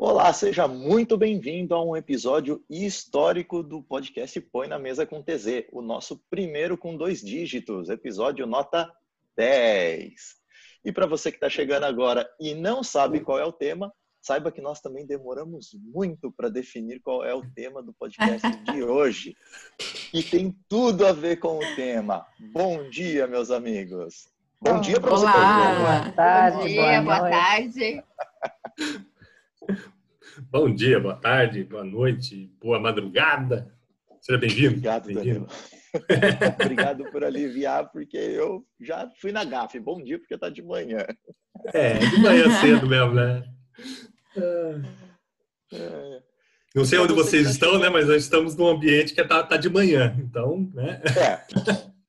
Olá, seja muito bem-vindo a um episódio histórico do podcast Põe na Mesa com TZ, o nosso primeiro com dois dígitos, episódio nota 10. E para você que está chegando agora e não sabe qual é o tema, saiba que nós também demoramos muito para definir qual é o tema do podcast de hoje. E tem tudo a ver com o tema. Bom dia, meus amigos. Bom dia para você. Olá, boa tarde, Bom dia, boa, boa tarde. Bom dia, boa tarde, boa noite, boa madrugada. Seja bem-vindo. Obrigado, bem Danilo. Obrigado por aliviar, porque eu já fui na gafe. Bom dia, porque tá de manhã. É, de manhã cedo mesmo, né? É. Não sei onde vocês estão, né? Mas nós estamos num ambiente que tá, tá de manhã, então, né? É,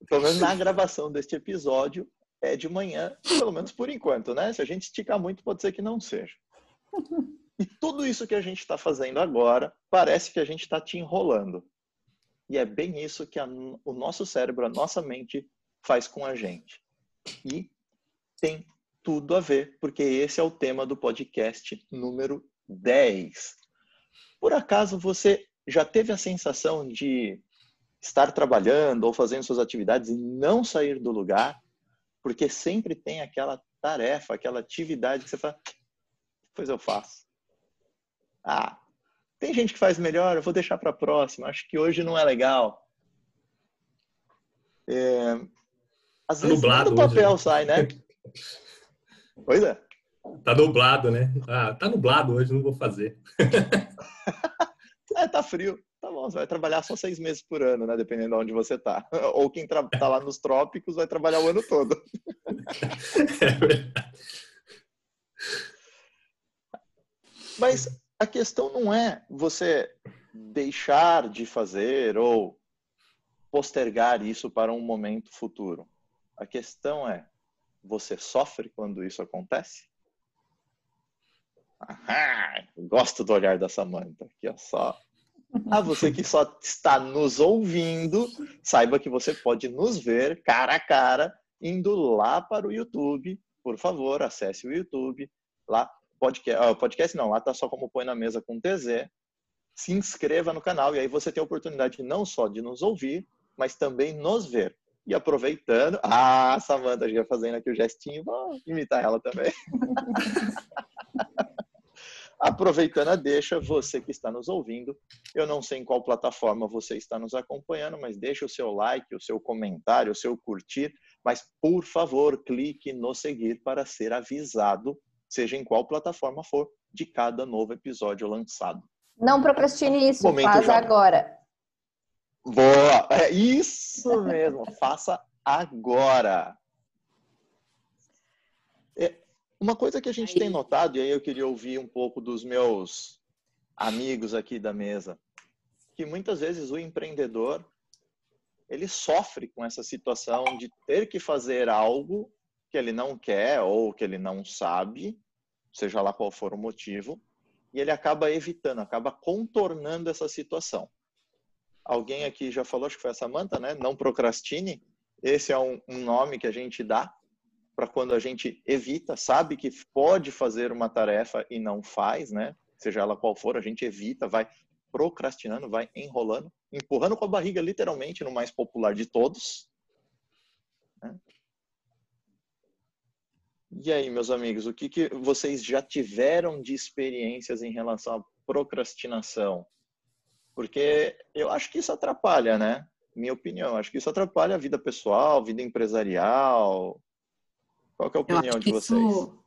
pelo menos na gravação deste episódio é de manhã, pelo menos por enquanto, né? Se a gente esticar muito, pode ser que não seja. E tudo isso que a gente está fazendo agora parece que a gente está te enrolando. E é bem isso que a, o nosso cérebro, a nossa mente faz com a gente. E tem tudo a ver, porque esse é o tema do podcast número 10. Por acaso você já teve a sensação de estar trabalhando ou fazendo suas atividades e não sair do lugar? Porque sempre tem aquela tarefa, aquela atividade que você fala, pois eu faço. Ah, tem gente que faz melhor, eu vou deixar para a próxima. Acho que hoje não é legal. É, às Tá vezes nublado do papel hoje. sai, né? Pois é. Tá nublado, né? Ah, tá nublado hoje, não vou fazer. É, tá frio. Tá bom, você vai trabalhar só seis meses por ano, né? Dependendo de onde você tá. Ou quem tá lá nos trópicos vai trabalhar o ano todo. É verdade. Mas a questão não é você deixar de fazer ou postergar isso para um momento futuro. A questão é, você sofre quando isso acontece? Ah, gosto do olhar da Samantha. Aqui, ó, só. Ah, você que só está nos ouvindo, saiba que você pode nos ver cara a cara indo lá para o YouTube. Por favor, acesse o YouTube. Lá, podcast, ah, podcast não, lá tá só como põe na mesa com TZ. Se inscreva no canal e aí você tem a oportunidade não só de nos ouvir, mas também nos ver. E aproveitando, ah, a Samantha já fazendo aqui o gestinho, vou imitar ela também. Aproveitando a deixa, você que está nos ouvindo, eu não sei em qual plataforma você está nos acompanhando, mas deixa o seu like, o seu comentário, o seu curtir, mas por favor, clique no seguir para ser avisado, seja em qual plataforma for, de cada novo episódio lançado. Não procrastine isso, Momento faz já. agora. Boa! É isso mesmo, faça agora. É, uma coisa que a gente Aí. tem notado, e aí eu queria ouvir um pouco dos meus amigos aqui da mesa, que muitas vezes o empreendedor ele sofre com essa situação de ter que fazer algo que ele não quer ou que ele não sabe, seja lá qual for o motivo, e ele acaba evitando, acaba contornando essa situação. Alguém aqui já falou, acho que foi a Samanta, né? Não procrastine. Esse é um, um nome que a gente dá para quando a gente evita, sabe que pode fazer uma tarefa e não faz, né? Seja ela qual for, a gente evita, vai procrastinando, vai enrolando, empurrando com a barriga, literalmente, no mais popular de todos. né? E aí, meus amigos, o que, que vocês já tiveram de experiências em relação à procrastinação? Porque eu acho que isso atrapalha, né? Minha opinião, acho que isso atrapalha a vida pessoal, vida empresarial. Qual é a opinião de vocês? isso,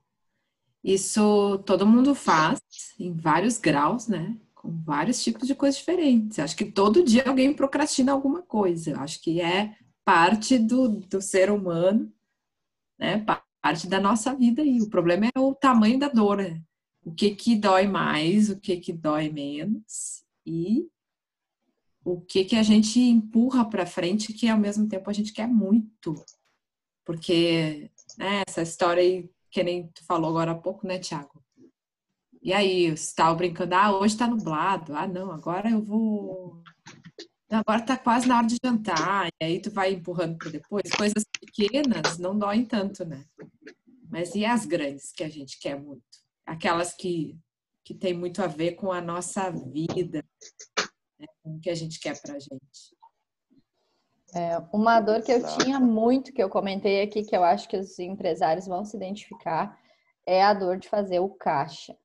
isso todo mundo faz em vários graus, né? Com vários tipos de coisas diferentes. Acho que todo dia alguém procrastina alguma coisa. Acho que é parte do, do ser humano, né? Pa- Parte da nossa vida e o problema é o tamanho da dor, né? O que que dói mais, o que que dói menos e o que que a gente empurra para frente que ao mesmo tempo a gente quer muito. Porque né, essa história aí, que nem tu falou agora há pouco, né, Tiago? E aí, você estava brincando, ah, hoje tá nublado, ah, não, agora eu vou. Agora tá quase na hora de jantar, e aí tu vai empurrando para depois. Coisas pequenas não doem tanto, né? Mas e as grandes que a gente quer muito? Aquelas que que tem muito a ver com a nossa vida, né? com o que a gente quer para a gente. É, uma dor que eu tinha muito, que eu comentei aqui, que eu acho que os empresários vão se identificar, é a dor de fazer o caixa.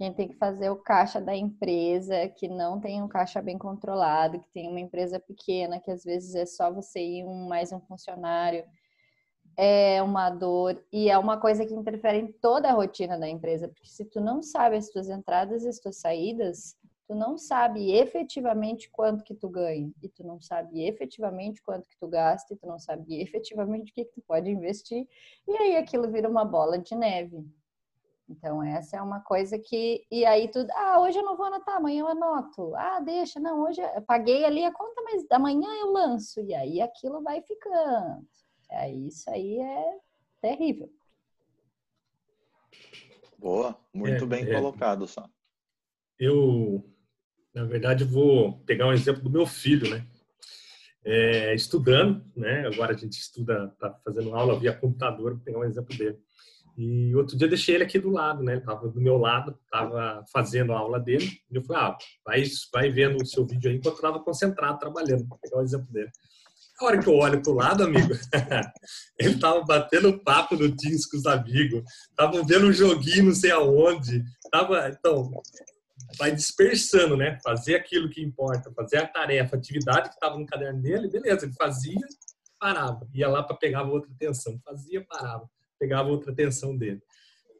Quem tem que fazer o caixa da empresa, que não tem um caixa bem controlado, que tem uma empresa pequena, que às vezes é só você e um, mais um funcionário, é uma dor. E é uma coisa que interfere em toda a rotina da empresa, porque se tu não sabe as tuas entradas e as tuas saídas, tu não sabe efetivamente quanto que tu ganha, e tu não sabe efetivamente quanto que tu gasta, e tu não sabe efetivamente o que, que tu pode investir, e aí aquilo vira uma bola de neve. Então, essa é uma coisa que. E aí tu. Ah, hoje eu não vou anotar, amanhã eu anoto. Ah, deixa, não, hoje eu paguei ali a conta, mas amanhã eu lanço. E aí aquilo vai ficando. Aí isso aí é terrível. Boa, muito é, bem é, colocado, só. Eu na verdade, vou pegar um exemplo do meu filho, né? É, estudando, né? Agora a gente estuda, tá fazendo aula via computador, vou pegar um exemplo dele. E outro dia deixei ele aqui do lado, né? Ele estava do meu lado, estava fazendo a aula dele. E eu falei, ah, vai, vai vendo o seu vídeo aí enquanro eu estava concentrado trabalhando. Vou pegar o exemplo dele. A hora que eu olho pro lado, amigo, ele tava batendo papo no Teams com os amigos, tava vendo um joguinho não sei aonde, tava, então, vai dispersando, né? Fazer aquilo que importa, fazer a tarefa, a atividade que estava no caderno dele, beleza, ele fazia, parava, ia lá para pegar outra atenção, fazia, parava, pegava outra atenção dele.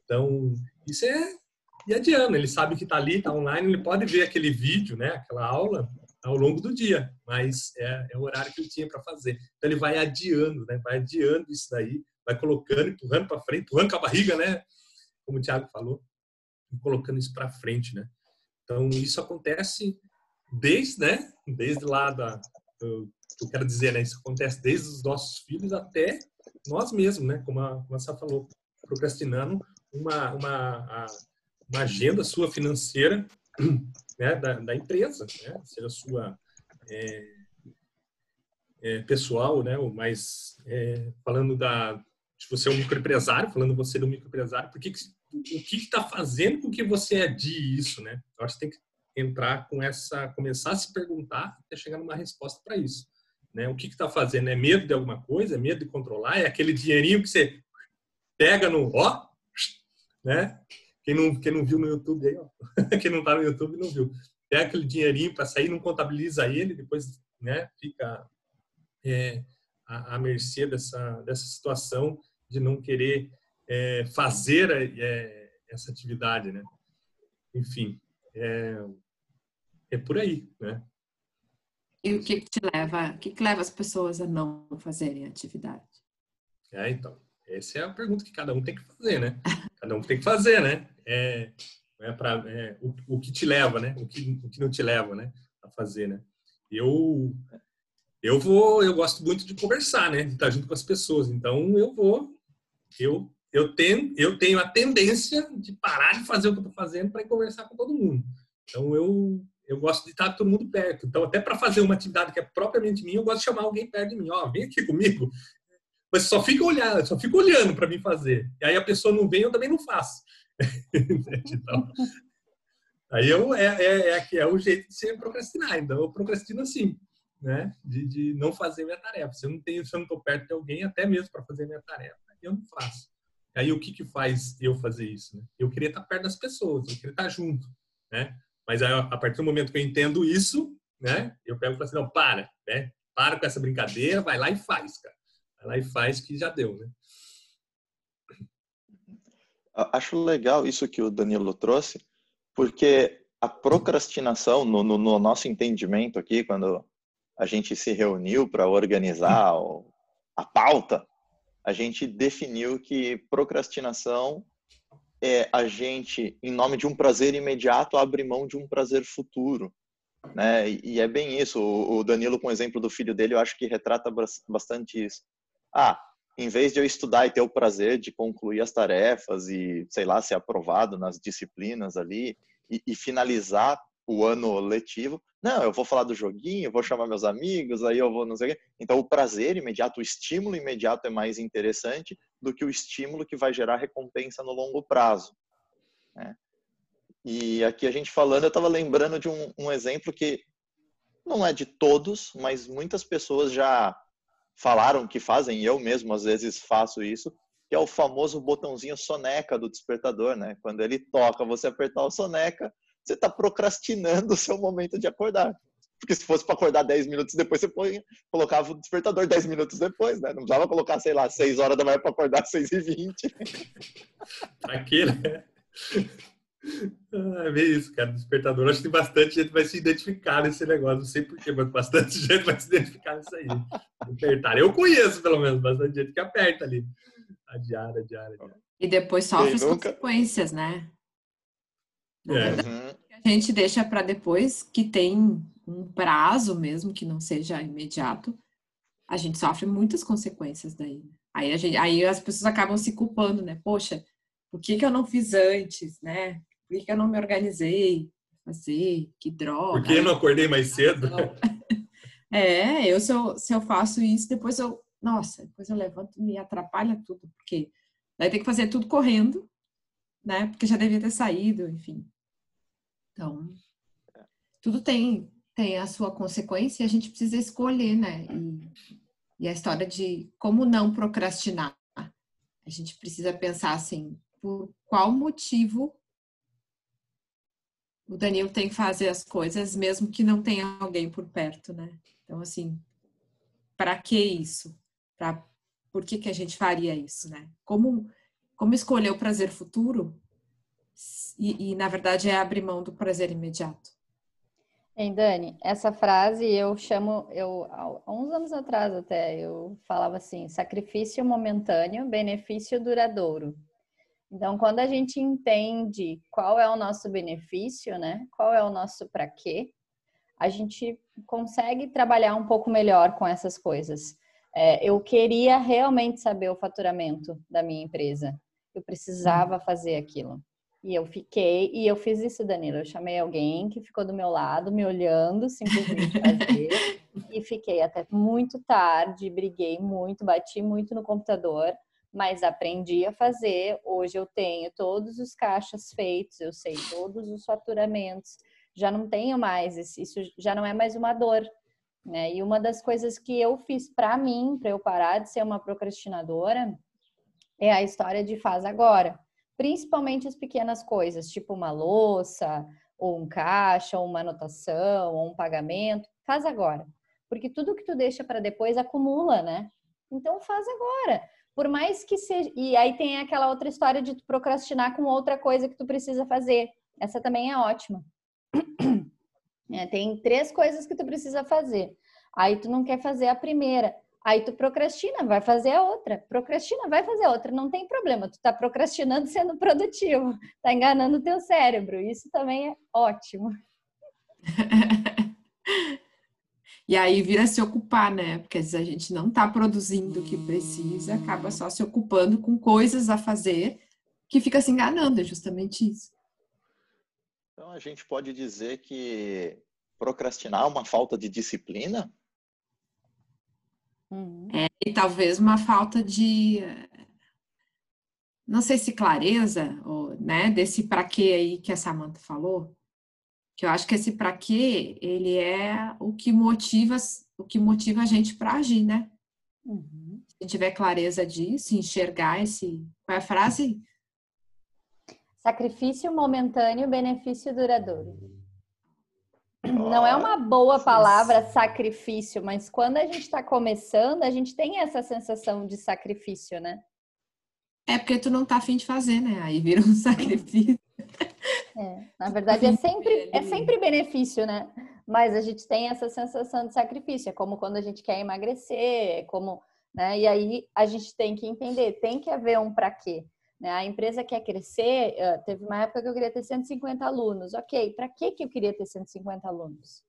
Então, isso é e adiando, ele sabe que está ali, está online, ele pode ver aquele vídeo, né, aquela aula ao longo do dia, mas é, é o horário que ele tinha para fazer. Então ele vai adiando, né, vai adiando isso daí, vai colocando, empurrando para frente, empurrando com a barriga, né, como o Thiago falou, colocando isso para frente, né. Então, isso acontece desde, né, desde lá da, eu, eu quero dizer, né, isso acontece desde os nossos filhos até nós mesmos, né, como a, como a Sá falou, procrastinando uma, uma, uma agenda sua financeira, né, da, da empresa, né, seja sua é, é, pessoal, né, ou mais é, falando da, de você é um microempresário, falando você do microempresário, por que, que o que está fazendo com que você adie isso, né? Eu acho que tem que entrar com essa, começar a se perguntar até chegar numa resposta para isso, né? O que está fazendo? É medo de alguma coisa? É medo de controlar? É aquele dinheirinho que você pega no, ó, né? Quem não, quem não viu no YouTube aí, ó. quem não está no YouTube não viu. Pega aquele dinheirinho para sair, não contabiliza ele, depois, né? Fica é, à, à mercê dessa dessa situação de não querer é, fazer é, essa atividade, né? Enfim, é, é por aí, né? E o que, te leva, o que, que leva as pessoas a não fazerem atividade? É, então, essa é a pergunta que cada um tem que fazer, né? Cada um tem que fazer, né? É, é para é, o, o que te leva, né? O que, o que não te leva, né? A fazer, né? Eu eu vou, eu gosto muito de conversar, né? De estar junto com as pessoas. Então eu vou, eu eu tenho, eu tenho a tendência de parar de fazer o que eu estou fazendo para conversar com todo mundo. Então, eu, eu gosto de estar todo mundo perto. Então, até para fazer uma atividade que é propriamente minha, eu gosto de chamar alguém perto de mim. Ó, oh, vem aqui comigo. Mas só fica olhando, só fica olhando para mim fazer. E aí a pessoa não vem, eu também não faço. então, aí eu, é, é, é, é, o jeito de ser procrastinar. Então, eu procrastino assim, né? De, de não fazer minha tarefa. Se eu não tenho, se eu não estou perto de alguém, até mesmo para fazer minha tarefa, eu não faço. Aí o que que faz eu fazer isso? Né? Eu queria estar perto das pessoas, eu queria estar junto, né? Mas aí, a partir do momento que eu entendo isso, né? Eu pego e falo assim, não, para, né? Para com essa brincadeira, vai lá e faz, cara. Vai lá e faz que já deu, né? Acho legal isso que o Danilo trouxe, porque a procrastinação, no, no, no nosso entendimento aqui, quando a gente se reuniu para organizar a pauta, a gente definiu que procrastinação é a gente, em nome de um prazer imediato, abre mão de um prazer futuro. Né? E é bem isso. O Danilo, com o exemplo do filho dele, eu acho que retrata bastante isso. Ah, em vez de eu estudar e ter o prazer de concluir as tarefas e, sei lá, ser aprovado nas disciplinas ali e, e finalizar o ano letivo. Não, eu vou falar do joguinho, vou chamar meus amigos, aí eu vou não sei o quê. Então, o prazer imediato, o estímulo imediato é mais interessante do que o estímulo que vai gerar recompensa no longo prazo. Né? E aqui a gente falando, eu estava lembrando de um, um exemplo que não é de todos, mas muitas pessoas já falaram que fazem, eu mesmo às vezes faço isso, que é o famoso botãozinho soneca do despertador, né? Quando ele toca, você apertar o soneca, você está procrastinando o seu momento de acordar. Porque se fosse para acordar 10 minutos depois, você põe, colocava o despertador 10 minutos depois, né? Não precisava colocar, sei lá, 6 horas da manhã para acordar 6 e 20. Aqui, né? Ah, é bem isso, cara. Despertador. Acho que bastante gente vai se identificar nesse negócio. Não sei porquê, mas bastante gente vai se identificar nisso aí. Apertar. Eu conheço, pelo menos, bastante gente que aperta ali. A diária, a diária, a diária. E depois sofre as nunca... consequências, né? É. A gente deixa para depois que tem um prazo mesmo que não seja imediato, a gente sofre muitas consequências daí. Aí, a gente, aí as pessoas acabam se culpando, né? Poxa, o que, que eu não fiz antes, né? Por que, que eu não me organizei? Fazer, que droga. Por que eu não acordei mais cedo? É, eu se, eu se eu faço isso, depois eu, nossa, depois eu levanto e me atrapalha tudo, porque daí tem que fazer tudo correndo, né? Porque já devia ter saído, enfim. Então, tudo tem tem a sua consequência e a gente precisa escolher, né? E, e a história de como não procrastinar. A gente precisa pensar assim, por qual motivo o Danilo tem que fazer as coisas, mesmo que não tenha alguém por perto, né? Então, assim, para que isso? Pra, por que, que a gente faria isso, né? Como, como escolher o prazer futuro e, e, na verdade, é abrir mão do prazer imediato. Hein, Dani, essa frase eu chamo, eu há uns anos atrás até, eu falava assim, sacrifício momentâneo, benefício duradouro. Então, quando a gente entende qual é o nosso benefício, né? Qual é o nosso para quê, a gente consegue trabalhar um pouco melhor com essas coisas. É, eu queria realmente saber o faturamento da minha empresa. Eu precisava fazer aquilo. E eu fiquei, e eu fiz isso, Danilo. Eu chamei alguém que ficou do meu lado, me olhando, simplesmente fazer. e fiquei até muito tarde, briguei muito, bati muito no computador, mas aprendi a fazer. Hoje eu tenho todos os caixas feitos, eu sei todos os faturamentos. Já não tenho mais, isso já não é mais uma dor. Né? E uma das coisas que eu fiz para mim, para eu parar de ser uma procrastinadora, é a história de faz agora principalmente as pequenas coisas, tipo uma louça, ou um caixa, ou uma anotação, ou um pagamento, faz agora. Porque tudo que tu deixa para depois acumula, né? Então faz agora. Por mais que seja. E aí tem aquela outra história de tu procrastinar com outra coisa que tu precisa fazer. Essa também é ótima. É, tem três coisas que tu precisa fazer. Aí tu não quer fazer a primeira. Aí tu procrastina, vai fazer a outra. Procrastina, vai fazer a outra. Não tem problema. Tu tá procrastinando sendo produtivo. Tá enganando o teu cérebro. Isso também é ótimo. e aí vira se ocupar, né? Porque às vezes a gente não tá produzindo o que precisa, acaba só se ocupando com coisas a fazer que fica se enganando. É justamente isso. Então a gente pode dizer que procrastinar é uma falta de disciplina? Uhum. É, e talvez uma falta de, não sei se clareza, ou, né, desse para quê aí que a Samantha falou, que eu acho que esse para quê, ele é o que motiva, o que motiva a gente para agir, né? Uhum. Se tiver clareza disso, enxergar esse, qual é a frase? Sacrifício momentâneo, benefício duradouro. Não é uma boa palavra sacrifício, mas quando a gente está começando, a gente tem essa sensação de sacrifício, né? É porque tu não tá afim de fazer, né? Aí vira um sacrifício. É, na verdade é sempre, é sempre benefício, né? Mas a gente tem essa sensação de sacrifício. É como quando a gente quer emagrecer, é como, né? E aí a gente tem que entender, tem que haver um para quê. Né? A empresa quer crescer, teve uma época que eu queria ter 150 alunos. Ok, para que, que eu queria ter 150 alunos?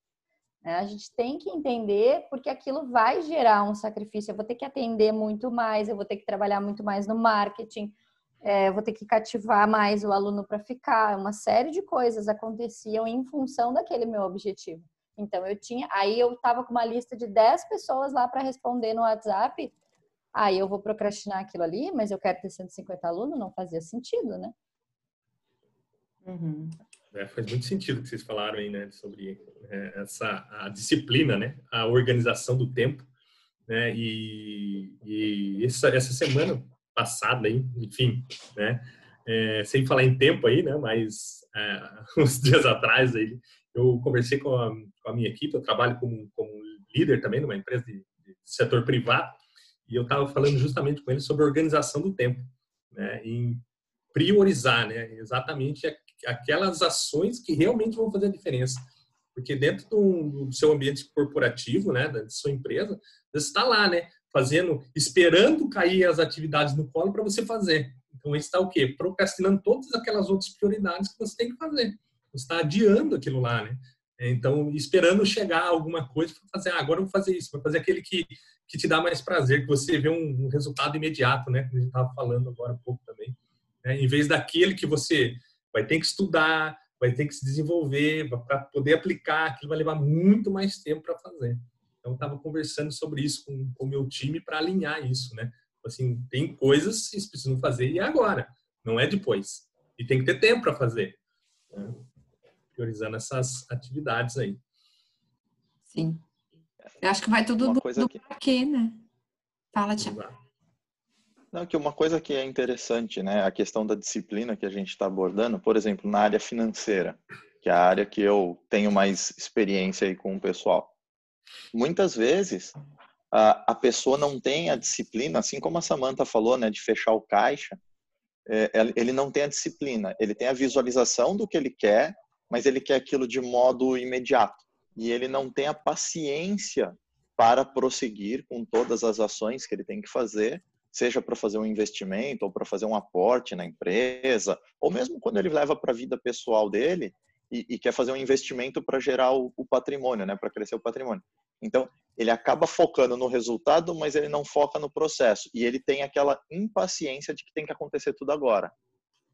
Né? A gente tem que entender porque aquilo vai gerar um sacrifício. Eu vou ter que atender muito mais, eu vou ter que trabalhar muito mais no marketing, é, eu vou ter que cativar mais o aluno para ficar. Uma série de coisas aconteciam em função daquele meu objetivo. Então eu tinha, aí eu estava com uma lista de 10 pessoas lá para responder no WhatsApp aí eu vou procrastinar aquilo ali, mas eu quero ter 150 alunos, não fazia sentido, né? Uhum. É, faz muito sentido o que vocês falaram aí, né, sobre é, essa a disciplina, né, a organização do tempo, né, e, e essa, essa semana passada aí, enfim, né, é, sem falar em tempo aí, né, mas é, uns dias atrás aí, eu conversei com a, com a minha equipe, eu trabalho como, como líder também numa empresa de, de setor privado, e eu estava falando justamente com eles sobre organização do tempo, né, em priorizar, né, exatamente aquelas ações que realmente vão fazer a diferença. Porque dentro do, do seu ambiente corporativo, né, da sua empresa, você está lá, né, fazendo, esperando cair as atividades no colo para você fazer. Então, está o quê? Procrastinando todas aquelas outras prioridades que você tem que fazer. Você está adiando aquilo lá, né? Então, esperando chegar alguma coisa para fazer, ah, agora eu vou fazer isso, vou fazer aquele que, que te dá mais prazer, que você vê um, um resultado imediato, né? Como a gente estava falando agora há pouco também. Né? Em vez daquele que você vai ter que estudar, vai ter que se desenvolver para poder aplicar, aquilo vai levar muito mais tempo para fazer. Então, estava conversando sobre isso com o meu time para alinhar isso, né? Assim, tem coisas que vocês precisam fazer e é agora, não é depois. E tem que ter tempo para fazer. Né? Priorizando essas atividades aí. Sim. Eu acho que vai tudo Uma do, do que... quê, né? Fala, Tiago. Não, que uma coisa que é interessante, né, a questão da disciplina que a gente está abordando, por exemplo, na área financeira, que é a área que eu tenho mais experiência aí com o pessoal. Muitas vezes a, a pessoa não tem a disciplina, assim como a Samantha falou, né, de fechar o caixa, é, ele não tem a disciplina, ele tem a visualização do que ele quer, mas ele quer aquilo de modo imediato. E ele não tem a paciência para prosseguir com todas as ações que ele tem que fazer seja para fazer um investimento ou para fazer um aporte na empresa, ou mesmo quando ele leva para a vida pessoal dele e, e, quer fazer um investimento para gerar o, o patrimônio, né, para crescer o patrimônio. Então, ele acaba focando no resultado, mas ele não foca no processo. E ele tem aquela impaciência de que tem que acontecer tudo agora.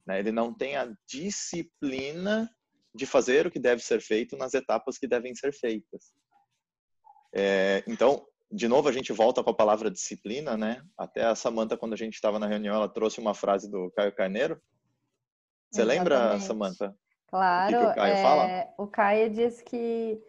Né? Ele não tem a disciplina de fazer o que deve ser feito nas etapas que devem ser feitas. É, então, de novo a gente volta com a palavra disciplina, né? Até a Samanta quando a gente estava na reunião, ela trouxe uma frase do Caio Carneiro. Você Exatamente. lembra, Samanta? Claro. O, que que o Caio é, fala? O Caio diz que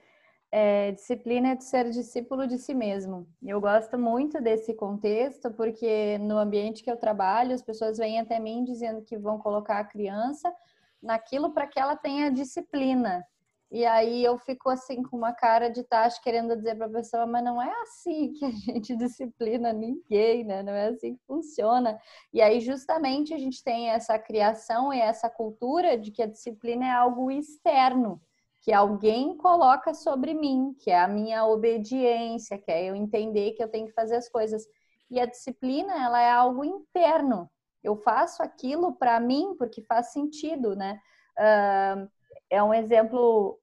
é, disciplina é de ser discípulo de si mesmo. Eu gosto muito desse contexto porque no ambiente que eu trabalho, as pessoas vêm até mim dizendo que vão colocar a criança naquilo para que ela tenha disciplina. E aí eu fico assim com uma cara de tacho querendo dizer para a pessoa, mas não é assim que a gente disciplina ninguém, né? Não é assim que funciona. E aí justamente a gente tem essa criação e essa cultura de que a disciplina é algo externo, que alguém coloca sobre mim, que é a minha obediência, que é eu entender que eu tenho que fazer as coisas. E a disciplina, ela é algo interno. Eu faço aquilo para mim porque faz sentido, né? Uh, é um exemplo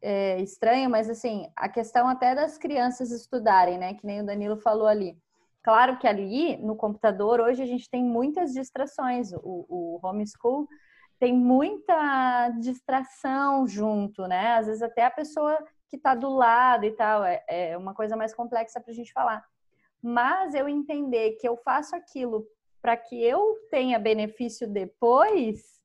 é, estranho, mas assim, a questão até das crianças estudarem, né? Que nem o Danilo falou ali. Claro que ali no computador hoje a gente tem muitas distrações. O, o homeschool tem muita distração junto, né? Às vezes até a pessoa que está do lado e tal é, é uma coisa mais complexa para a gente falar. Mas eu entender que eu faço aquilo para que eu tenha benefício depois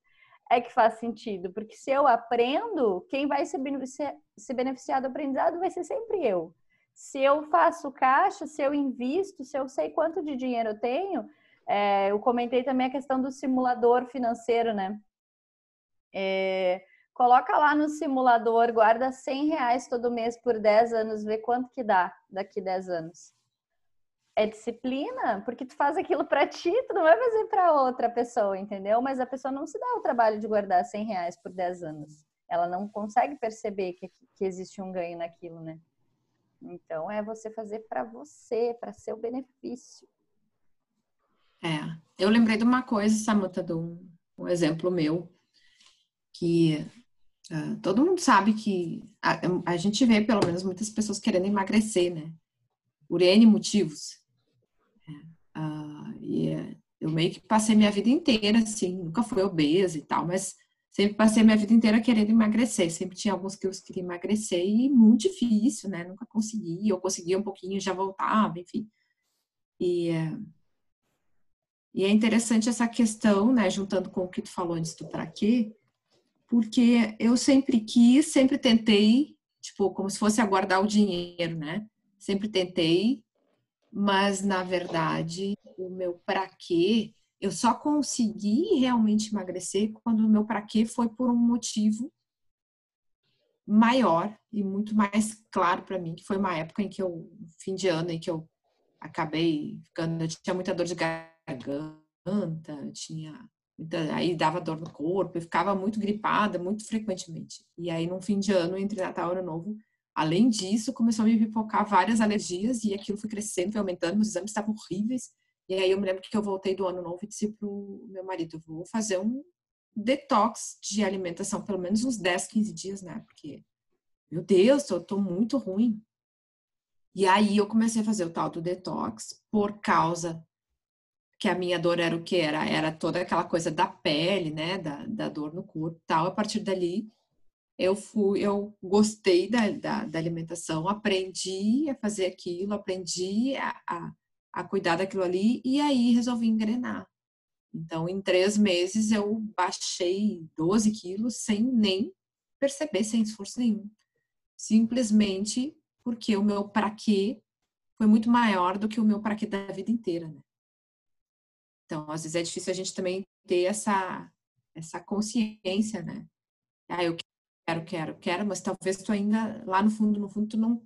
é que faz sentido, porque se eu aprendo, quem vai se beneficiar, se beneficiar do aprendizado vai ser sempre eu. Se eu faço caixa, se eu invisto, se eu sei quanto de dinheiro eu tenho, é, eu comentei também a questão do simulador financeiro, né? É, coloca lá no simulador, guarda 100 reais todo mês por 10 anos, vê quanto que dá daqui 10 anos é disciplina, porque tu faz aquilo para ti, tu não vai fazer para outra pessoa, entendeu? Mas a pessoa não se dá o trabalho de guardar 100 reais por 10 anos. Ela não consegue perceber que, que existe um ganho naquilo, né? Então é você fazer para você, para seu benefício. É, eu lembrei de uma coisa, Samantha, de um, um exemplo meu, que uh, todo mundo sabe que a, a gente vê, pelo menos, muitas pessoas querendo emagrecer, né? Por N motivos. Uh, e é, eu meio que passei minha vida inteira, assim, nunca fui obesa e tal, mas sempre passei minha vida inteira querendo emagrecer. Sempre tinha alguns que eu queria emagrecer e muito difícil, né? Nunca conseguia, eu conseguia um pouquinho já voltava, enfim. E, é, e é interessante essa questão, né? Juntando com o que tu falou antes do para quê, porque eu sempre quis, sempre tentei, tipo, como se fosse aguardar o dinheiro, né? Sempre tentei, mas na verdade, o meu para quê, eu só consegui realmente emagrecer quando o meu para quê foi por um motivo maior e muito mais claro para mim, que foi uma época em que eu, fim de ano, em que eu acabei ficando, eu tinha muita dor de garganta, tinha muita, aí dava dor no corpo, eu ficava muito gripada muito frequentemente. E aí, no fim de ano, entre Natal e Ano Novo, além disso, começou a me pipocar várias alergias e aquilo foi crescendo, foi aumentando, meus exames estavam horríveis. E aí eu me lembro que eu voltei do Ano Novo e disse pro meu marido, vou fazer um detox de alimentação, pelo menos uns 10, 15 dias, né? Porque, meu Deus, eu tô muito ruim. E aí eu comecei a fazer o tal do detox por causa que a minha dor era o que era? Era toda aquela coisa da pele, né? Da, da dor no corpo tal. A partir dali, eu fui, eu gostei da, da, da alimentação, aprendi a fazer aquilo, aprendi a, a, a cuidar daquilo ali e aí resolvi engrenar. Então, em três meses, eu baixei 12 quilos sem nem perceber, sem esforço nenhum. Simplesmente porque o meu para quê foi muito maior do que o meu para quê da vida inteira, né? Então, às vezes é difícil a gente também ter essa, essa consciência, né? Ah, eu quero, quero, quero, mas talvez tu ainda, lá no fundo, no fundo, tu não,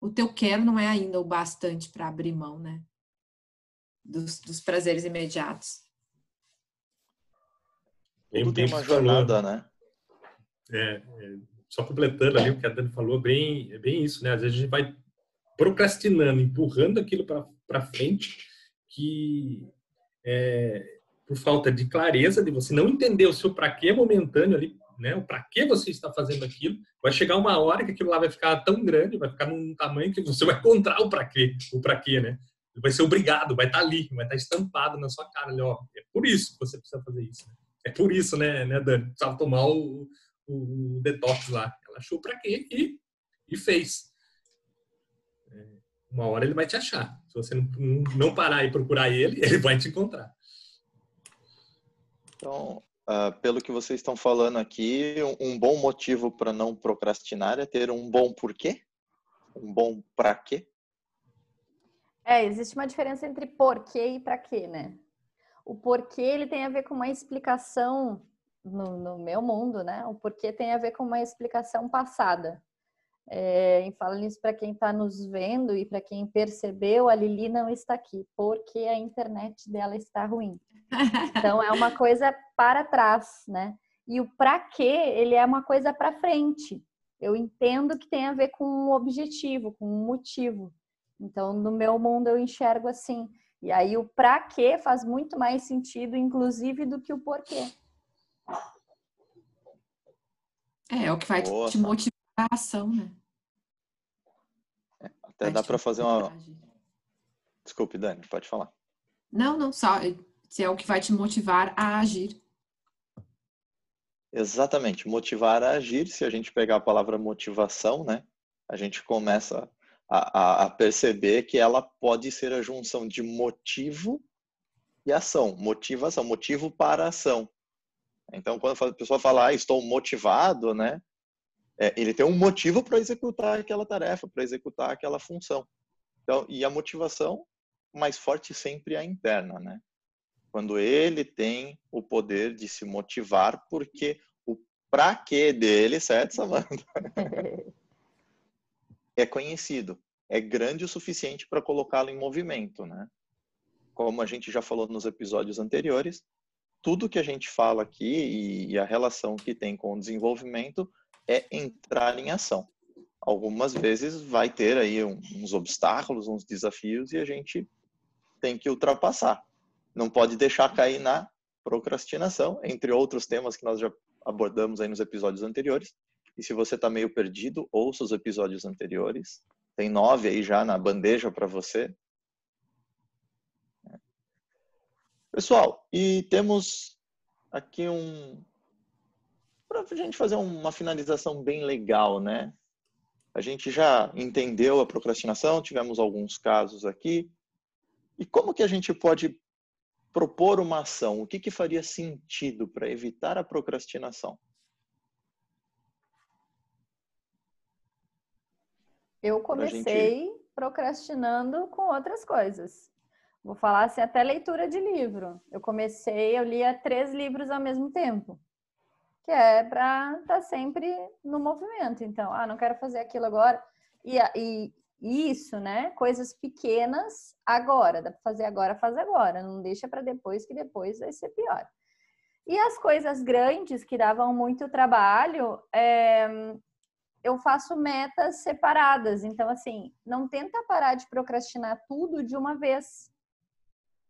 o teu quero não é ainda o bastante para abrir mão, né? Dos, dos prazeres imediatos. Tudo tem uma jornada, né? É, é, só completando ali o que a Dani falou, bem, é bem isso, né? Às vezes a gente vai procrastinando, empurrando aquilo para frente, que é, por falta de clareza, de você não entender o seu para quê momentâneo ali, né? O para que você está fazendo aquilo, vai chegar uma hora que aquilo lá vai ficar tão grande, vai ficar num tamanho que você vai encontrar o para quê, o para quê, né? Vai ser obrigado, vai estar ali, vai estar estampado na sua cara ali, ó. É por isso que você precisa fazer isso. Né? É por isso, né, né, Dani? Precisava tomar o, o, o detox lá. Ela achou para quê e, e fez. É, uma hora ele vai te achar. Se você não parar e procurar ele, ele vai te encontrar. Então, uh, pelo que vocês estão falando aqui, um bom motivo para não procrastinar é ter um bom porquê? Um bom para quê? É, existe uma diferença entre porquê e para quê, né? O porquê ele tem a ver com uma explicação no, no meu mundo, né? O porquê tem a ver com uma explicação passada. É, e falo isso para quem está nos vendo e para quem percebeu, a Lili não está aqui, porque a internet dela está ruim. Então é uma coisa para trás, né? E o para quê, ele é uma coisa para frente. Eu entendo que tem a ver com um objetivo, com um motivo. Então, no meu mundo eu enxergo assim. E aí o para quê faz muito mais sentido, inclusive, do que o porquê. É, é o que vai Boa, te motivar a ação, né? É, até dá para fazer uma. Desculpe, Dani, pode falar. Não, não, só se é o que vai te motivar a agir. Exatamente, motivar a agir. Se a gente pegar a palavra motivação, né, a gente começa a, a, perceber que ela pode ser a junção de motivo e ação, motivação, motivo para ação. Então, quando a pessoa fala, ah, estou motivado, né? É, ele tem um motivo para executar aquela tarefa, para executar aquela função. Então, e a motivação mais forte sempre é a interna, né? Quando ele tem o poder de se motivar, porque o pra quê dele, certo, Samanta? é conhecido, é grande o suficiente para colocá-lo em movimento, né? Como a gente já falou nos episódios anteriores, tudo que a gente fala aqui e a relação que tem com o desenvolvimento é entrar em ação. Algumas vezes vai ter aí uns obstáculos, uns desafios e a gente tem que ultrapassar. Não pode deixar cair na procrastinação, entre outros temas que nós já abordamos aí nos episódios anteriores. E se você está meio perdido, ouça os episódios anteriores. Tem nove aí já na bandeja para você. Pessoal, e temos aqui um para a gente fazer uma finalização bem legal, né? A gente já entendeu a procrastinação, tivemos alguns casos aqui. E como que a gente pode propor uma ação? O que, que faria sentido para evitar a procrastinação? Eu comecei gente... procrastinando com outras coisas. Vou falar assim, até leitura de livro. Eu comecei, eu lia três livros ao mesmo tempo que é para estar tá sempre no movimento. Então, ah, não quero fazer aquilo agora. E, e, isso, né? Coisas pequenas agora, dá para fazer agora, faz agora. Não deixa para depois, que depois vai ser pior. E as coisas grandes que davam muito trabalho, é, eu faço metas separadas. Então, assim, não tenta parar de procrastinar tudo de uma vez.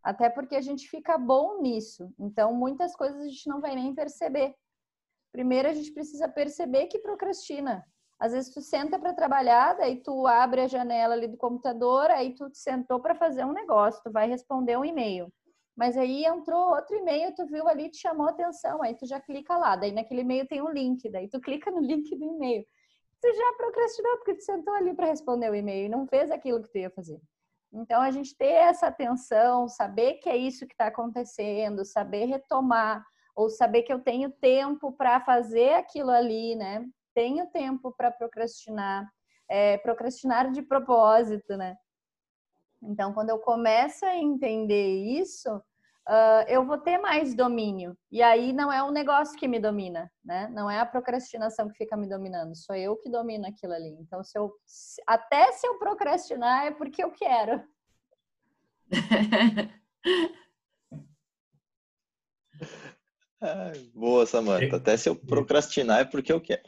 Até porque a gente fica bom nisso. Então, muitas coisas a gente não vai nem perceber. Primeiro, a gente precisa perceber que procrastina. Às vezes, tu senta para trabalhar, daí tu abre a janela ali do computador, aí tu sentou para fazer um negócio, tu vai responder um e-mail. Mas aí entrou outro e-mail, tu viu ali, te chamou atenção, aí tu já clica lá. Daí naquele e-mail tem um link, daí tu clica no link do e-mail. Tu já procrastinou porque tu sentou ali para responder o e-mail e não fez aquilo que tu ia fazer. Então, a gente ter essa atenção, saber que é isso que está acontecendo, saber retomar, ou saber que eu tenho tempo para fazer aquilo ali, né? Tenho tempo para procrastinar, é, procrastinar de propósito, né? Então, quando eu começo a entender isso, uh, eu vou ter mais domínio. E aí não é o negócio que me domina, né? Não é a procrastinação que fica me dominando, sou eu que domino aquilo ali. Então, se eu, até se eu procrastinar é porque eu quero. boa, Samanta. Até se eu procrastinar é porque eu quero.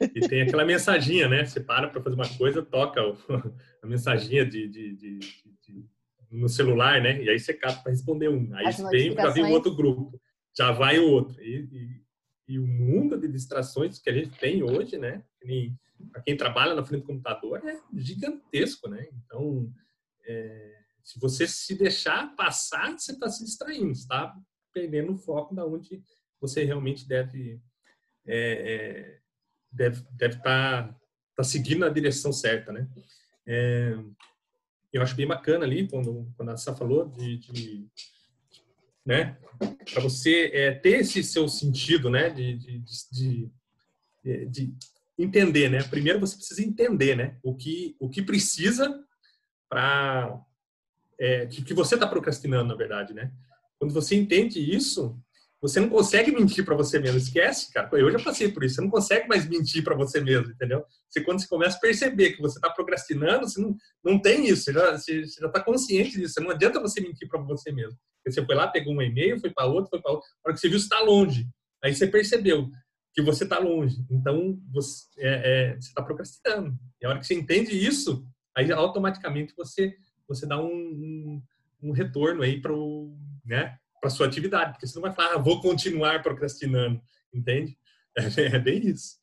E tem aquela mensaginha, né? Você para para fazer uma coisa, toca a mensaginha de, de, de, de, no celular, né? E aí você cata para responder um. Aí vem para vir um outro grupo, já vai o outro. E, e, e, o mundo de distrações que a gente tem hoje, né? Para quem trabalha na frente do computador, é gigantesco, né? Então, é, se você se deixar passar, você está se distraindo, está perdendo o foco da onde você realmente deve é, é, deve deve estar tá, tá seguindo a direção certa, né? É, eu acho bem bacana ali quando quando a Sá falou de, de né, para você é, ter esse seu sentido, né, de, de, de, de, entender, né. Primeiro você precisa entender, né, o que o que precisa para é, que, que você está procrastinando, na verdade, né. Quando você entende isso, você não consegue mentir para você mesmo. Esquece, cara. Eu já passei por isso. Você não consegue mais mentir para você mesmo, entendeu? Você, quando você começa a perceber que você está procrastinando, você não, não tem isso. Você já está consciente disso. Não adianta você mentir para você mesmo. Você foi lá, pegou um e-mail, foi para outro, foi para outro. A hora que você viu, você está longe. Aí você percebeu que você está longe. Então, você é, é, está procrastinando. E a hora que você entende isso, aí automaticamente você, você dá um, um, um retorno aí para o né, para sua atividade, porque você não vai falar, ah, vou continuar procrastinando, entende? É, bem isso.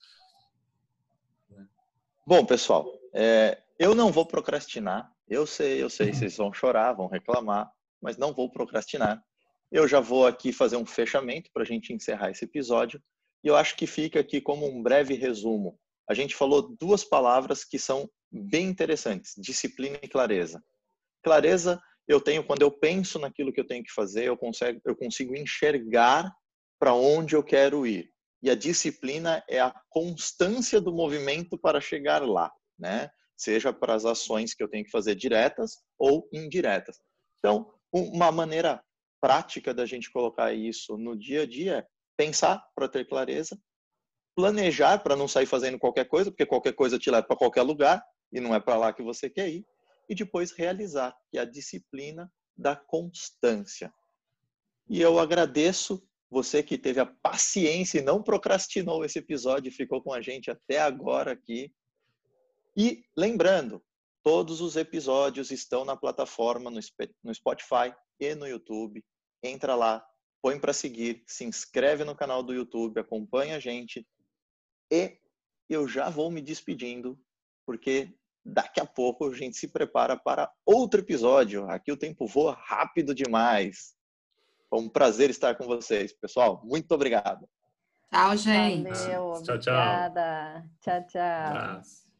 Bom, pessoal, é, eu não vou procrastinar. Eu sei, eu sei, vocês vão chorar, vão reclamar, mas não vou procrastinar. Eu já vou aqui fazer um fechamento para a gente encerrar esse episódio. E eu acho que fica aqui como um breve resumo. A gente falou duas palavras que são bem interessantes: disciplina e clareza. Clareza eu tenho, quando eu penso naquilo que eu tenho que fazer, eu consigo, eu consigo enxergar para onde eu quero ir. E a disciplina é a constância do movimento para chegar lá, né? Seja para as ações que eu tenho que fazer diretas ou indiretas. Então, uma maneira prática da gente colocar isso no dia a dia é pensar para ter clareza, planejar para não sair fazendo qualquer coisa, porque qualquer coisa te leva para qualquer lugar e não é para lá que você quer ir, e depois realizar, que é a disciplina da constância. E eu agradeço você que teve a paciência e não procrastinou esse episódio ficou com a gente até agora aqui. E lembrando, todos os episódios estão na plataforma no Spotify e no YouTube. Entra lá, põe para seguir, se inscreve no canal do YouTube, acompanha a gente. E eu já vou me despedindo, porque Daqui a pouco a gente se prepara para outro episódio. Aqui o tempo voa rápido demais. Foi um prazer estar com vocês, pessoal. Muito obrigado. Tchau, gente. Valeu, tchau, obrigada. Tchau, tchau. tchau.